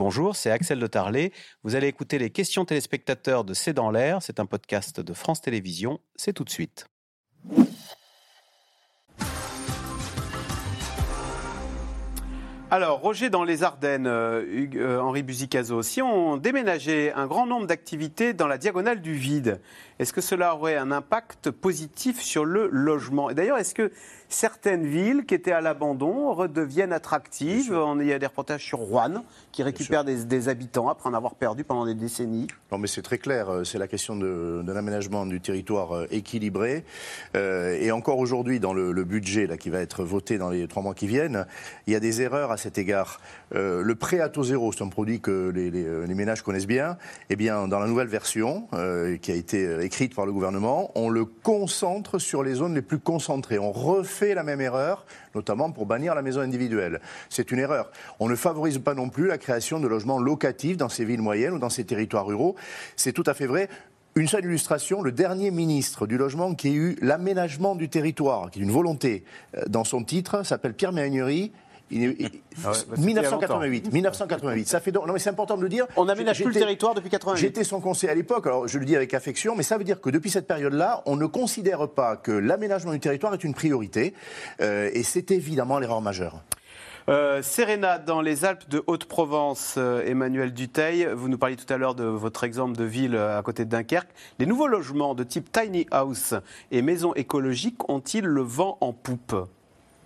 Bonjour, c'est Axel de Tarlet. Vous allez écouter les questions téléspectateurs de C'est dans l'air. C'est un podcast de France Télévisions. C'est tout de suite. Alors, Roger, dans les Ardennes, euh, euh, Henri Buzicazo, si on déménageait un grand nombre d'activités dans la diagonale du vide, est-ce que cela aurait un impact positif sur le logement? Et d'ailleurs, est-ce que certaines villes qui étaient à l'abandon redeviennent attractives On- Il y a des reportages sur Rouen qui récupèrent des, des habitants après en avoir perdu pendant des décennies. Non, mais c'est très clair. euh, C'est la question de, de l'aménagement du territoire euh, équilibré. Euh, et encore aujourd'hui, dans le, le budget là, qui va être voté dans les trois mois qui viennent, il y a des erreurs à cet égard. Euh, le prêt à taux zéro, c'est un produit que les, les- les ménages connaissent bien. Eh bien, dans la nouvelle version euh, qui a été écrite par le gouvernement, on le concentre sur les zones les plus concentrées. On refait la même erreur, notamment pour bannir la maison individuelle. C'est une erreur. On ne favorise pas non plus la création de logements locatifs dans ces villes moyennes ou dans ces territoires ruraux. C'est tout à fait vrai. Une seule illustration, le dernier ministre du logement qui a eu l'aménagement du territoire, qui est une volonté euh, dans son titre, s'appelle Pierre Méhaignerie. Il est- il- Ah ouais, bah, 1988, 1988. Ça fait donc, non mais c'est important de le dire. On n'aménage plus le territoire depuis 88. J'étais son conseiller à l'époque, alors je le dis avec affection, mais ça veut dire que depuis cette période-là, on ne considère pas que l'aménagement du territoire est une priorité, euh, et c'est évidemment l'erreur majeure. Euh, Sérénade, dans les Alpes de Haute-Provence, euh, Emmanuel Duteil, vous nous parliez tout à l'heure de votre exemple de ville euh, à côté de Dunkerque. Les nouveaux logements de type tiny house et maisons écologiques ont-ils le vent en poupe?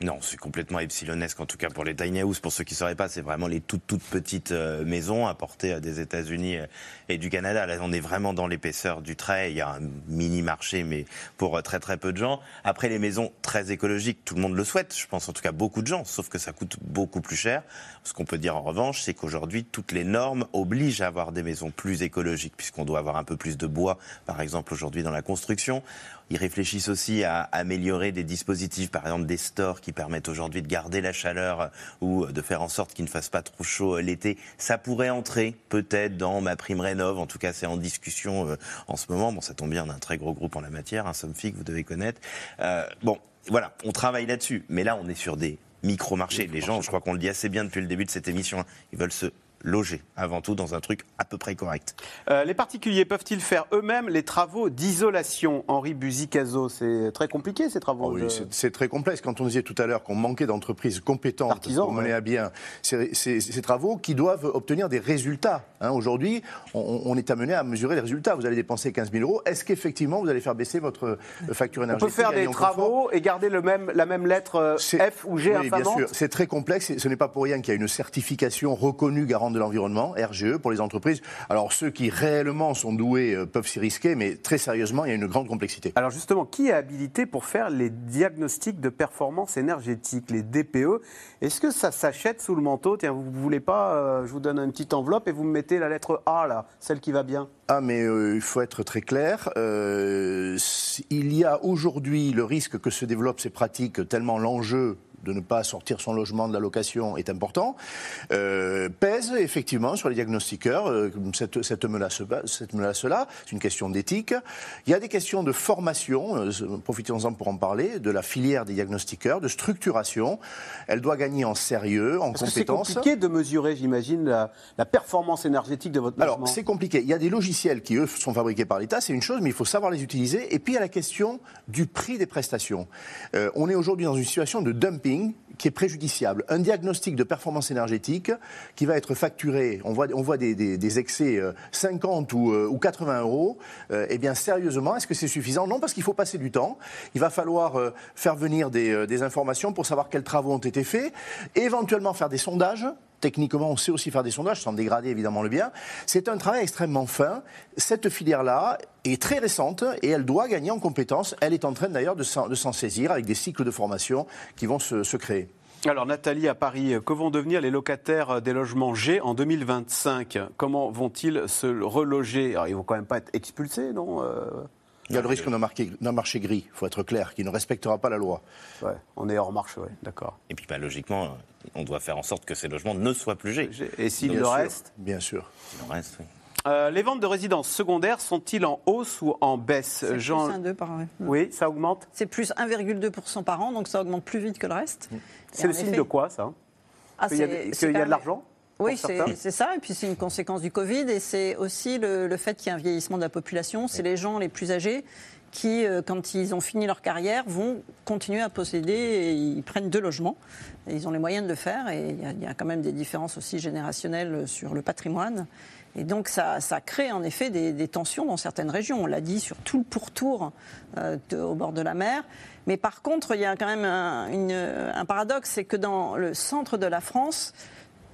Non, c'est complètement epsilonesque, en tout cas pour les tiny house. Pour ceux qui ne sauraient pas, c'est vraiment les toutes, toutes petites euh, maisons importées euh, des États-Unis euh, et du Canada. Là, on est vraiment dans l'épaisseur du trait. Il y a un mini marché, mais pour très, très peu de gens. Après, les maisons très écologiques, tout le monde le souhaite. Je pense en tout cas beaucoup de gens, sauf que ça coûte beaucoup plus cher. Ce qu'on peut dire en revanche, c'est qu'aujourd'hui, toutes les normes obligent à avoir des maisons plus écologiques, puisqu'on doit avoir un peu plus de bois, par exemple, aujourd'hui dans la construction. Ils réfléchissent aussi à améliorer des dispositifs, par exemple des stores qui permettent aujourd'hui de garder la chaleur euh, ou de faire en sorte qu'il ne fasse pas trop chaud l'été. Ça pourrait entrer peut-être dans ma prime rénov. En tout cas, c'est en discussion euh, en ce moment. Bon, ça tombe bien, on a un très gros groupe en la matière, un Somfy que vous devez connaître. Euh, bon, voilà, on travaille là-dessus. Mais là, on est sur des micro-marchés. Les gens, je crois qu'on le dit assez bien depuis le début de cette émission, hein, ils veulent se loger avant tout dans un truc à peu près correct. Euh, Les particuliers peuvent-ils faire eux-mêmes les travaux d'isolation? Henri Buzicazo, c'est très compliqué ces travaux. Oh oui, de- c'est- très complexe. Quand on disait tout à l'heure qu'on manquait d'entreprises compétentes Artisans, pour mener ouais. à bien ces, ces- ces travaux qui doivent obtenir des résultats. hein. Aujourd'hui, on, on est amené à mesurer les résultats. Vous allez dépenser 15 000 euros. Est-ce qu'effectivement, vous allez faire baisser votre euh, facture On énergétique peut faire des travaux et garder le même, la même lettre euh, F ou G oui, bien sûr. C'est très complexe. Ce n'est pas pour rien qu'il y a une certification reconnue garante de l'environnement, RGE, pour les entreprises. Alors, ceux qui réellement sont doués euh, peuvent s'y risquer, mais très sérieusement, il y a une grande complexité. Alors justement, qui est habilité pour faire les diagnostics de performance énergétique, les DPE Est-ce que ça s'achète sous le manteau? Tiens, vous ne voulez pas, euh, je vous donne une petite enveloppe et vous me mettez la lettre A, là, celle qui va bien. Ah, mais euh, il faut être très clair. Euh, il y a aujourd'hui le risque que se développent ces pratiques tellement l'enjeu de ne pas sortir son logement de la location est important, euh, pèse effectivement sur les diagnostiqueurs euh, cette, cette menace-là. Cette. C'est une question d'éthique. Il y a des questions de formation, euh, profitons-en pour en parler, de la filière des diagnostiqueurs, de structuration. Elle doit gagner en sérieux, en que c'est compliqué de mesurer, j'imagine, la, la performance énergétique de votre logement. Alors, c'est compliqué. Il y a des logiciels qui, eux, sont fabriqués par l'État, c'est une chose, mais il faut savoir les utiliser. Et puis, il y a la question du prix des prestations. On est aujourd'hui dans une situation de dumping qui est préjudiciable. Un diagnostic de performance énergétique qui va être facturé, on voit, des, excès euh, 50 ou, euh, ou 80 euros. Euh, eh bien, sérieusement, est-ce que c'est suffisant? Non, parce qu'il faut passer du temps. Il va falloir euh, faire venir euh, des informations pour savoir quels travaux ont été faits, éventuellement faire des sondages. Techniquement, on sait aussi faire des sondages sans dégrader évidemment le bien. C'est un travail extrêmement fin. Cette filière-là est très récente et elle doit gagner en compétences. Elle est en train d'ailleurs de s'en saisir avec des cycles de formation qui vont se, se créer. Alors Nathalie, à Paris, que vont devenir les locataires des logements G en 2025 Comment vont-ils se reloger? Alors, Ils vont quand même pas être expulsés, non Euh, Il y a le risque d'un marché gris, il faut être clair, qui ne respectera pas la loi. ouais, On est hors marche, ouais, d'accord. Et puis, bah, logiquement, on doit faire en sorte que ces logements ne soient plus G. Et s'il Bien le sûr, reste Bien sûr. Il en reste, oui. Euh, les ventes de résidences secondaires sont-ils en hausse ou en baisse C'est Jean- plus 1,2 par an. Oui, ça augmente C'est plus 1,2% par an, donc ça augmente plus vite que le reste. C'est Et le signe effet- de quoi, ça? Ah, Qu'il y a, c'est- c'est y de l'argent? Oui, c'est ça. Et puis c'est une conséquence du Covid. Et c'est aussi le, le fait qu'il y a un vieillissement de la population. C'est les gens les plus âgés qui, euh, quand ils ont fini leur carrière, vont continuer à posséder et ils prennent deux logements. ils ont les moyens de le faire et il y, a quand même des différences aussi générationnelles sur le patrimoine. Et donc ça, crée en effet des, tensions dans certaines régions. On l'a dit sur tout le pourtour euh, au bord de la mer. Mais par contre, il y a quand même un, un paradoxe, c'est que dans le centre de la France,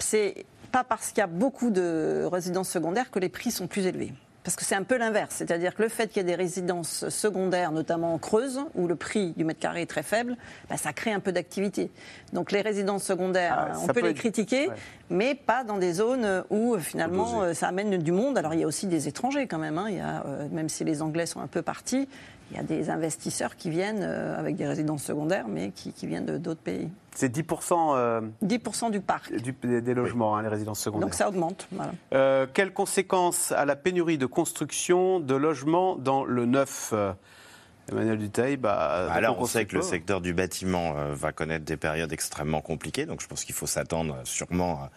c'est pas parce qu'il y a beaucoup de résidences secondaires que les prix sont plus élevés. Parce que c'est un peu l'inverse, c'est-à-dire que le fait qu'il y ait des résidences secondaires, notamment en Creuse, où le prix du mètre carré est très faible, bah, ça crée un peu d'activité. Donc les résidences secondaires, ah, on peut, les critiquer, mais pas dans des zones où finalement euh, ça amène du monde. Alors il y a aussi des étrangers quand même, hein. il y a, euh, même si les Anglais sont un peu partis, il y a des investisseurs qui viennent euh, avec des résidences secondaires, mais qui, viennent d'autres pays. C'est 10%, 10 euh, du parc. des, logements, hein, les résidences secondaires. Donc ça augmente. Euh, quelles conséquences à la pénurie de construction de logements dans le neuf Emmanuel Duteil, bah, alors on sait que le secteur du bâtiment va connaître des périodes extrêmement compliquées, donc je pense qu'il faut s'attendre sûrement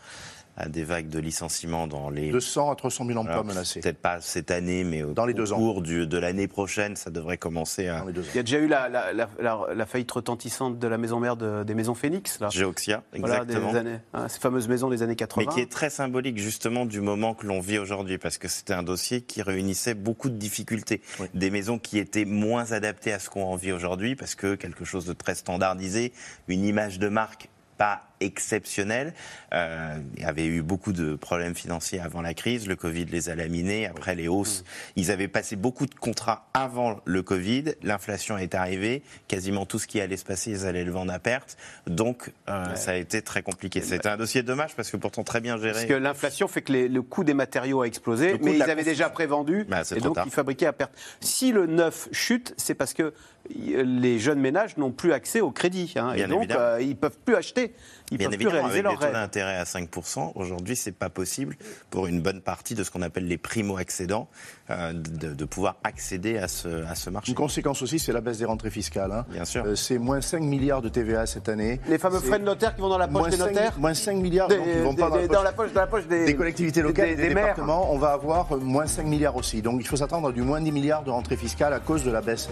à à des vagues de licenciements dans les 200 à 300 000 emplois menacés. Peut-être pas cette année, mais au, dans les deux au cours Du, de l'année prochaine, ça devrait commencer à. Il y a déjà eu la, la, la, faillite retentissante de la maison mère des maisons Phoenix, là. Géoxia, exactement. Voilà, des années, hein, ces fameuses maisons des années 80. Mais qui est très symbolique justement du moment que l'on vit aujourd'hui, parce que c'était un dossier qui réunissait beaucoup de difficultés, des maisons qui étaient moins adaptées à ce qu'on en vit aujourd'hui, parce que quelque chose de très standardisé, une image de marque pas exceptionnel. Euh, il y avait eu beaucoup de problèmes financiers avant la crise. Le Covid les a laminés. Après les hausses, ils avaient passé beaucoup de contrats avant le Covid. L'inflation est arrivée. Quasiment tout ce qui allait se passer, ils allaient le vendre à perte. Donc, euh, ça a été très compliqué. C'était un dossier dommage parce que pourtant très bien géré. Parce que l'inflation fait que le coût des matériaux a explosé, mais ils avaient déjà prévendu bah, et donc ils fabriquaient à perte. Si le neuf chute, c'est parce que les jeunes ménages n'ont plus accès au crédit. Hein, et donc, euh, ils ne peuvent plus acheter. Ils Bien évidemment, avec des taux d'intérêt à 5%, aujourd'hui, c'est pas possible pour une bonne partie de ce qu'on appelle les primo-accédants euh, de, pouvoir accéder à ce, à ce marché. Une conséquence aussi, c'est la baisse des rentrées fiscales. Hein. Bien sûr. Euh, c'est moins 5 milliards de TVA cette année. Les fameux frais de notaire qui vont dans la poche des notaires Moins 5 milliards qui vont pas dans, la poche, dans, la poche, des, collectivités locales, des, départements. On va avoir moins 5 milliards aussi. Donc il faut s'attendre à du moins 10 milliards de rentrées fiscales à cause de la baisse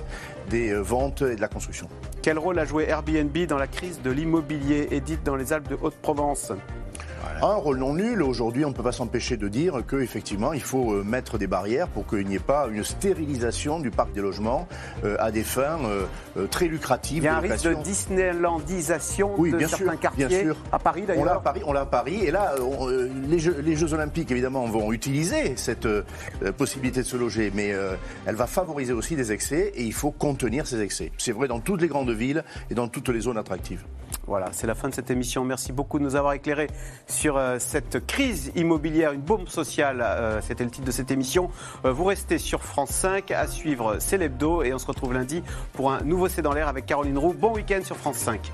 des euh, ventes et de la construction. Quel rôle a joué Airbnb dans la crise de l'immobilier édite dans les Alpes de Haute-Provence? Un rôle non nul. Aujourd'hui, on ne peut pas s'empêcher de dire qu'effectivement, il faut euh, mettre des barrières pour qu'il n'y ait pas une stérilisation du parc des logements euh, à des fins euh, très lucratives. Il y a un risque de Disneylandisation oui, de bien certains sûr, quartiers bien sûr. à Paris d'ailleurs. On l'a à Paris, on l'a à Paris. Et là, les, Jeux, Olympiques, évidemment, vont utiliser cette possibilité de se loger, mais elle va favoriser aussi des excès et il faut contenir ces excès. C'est vrai dans toutes les grandes villes et dans toutes les zones attractives. Voilà, c'est la fin de cette émission. Merci beaucoup de nous avoir éclairés sur euh, cette crise immobilière, une bombe sociale. Euh, c'était le titre de cette émission. Euh, vous restez sur France 5 à suivre C'est l'hebdo et on se retrouve lundi pour un nouveau C'est dans l'air avec Caroline Roux. Bon week-end sur France 5.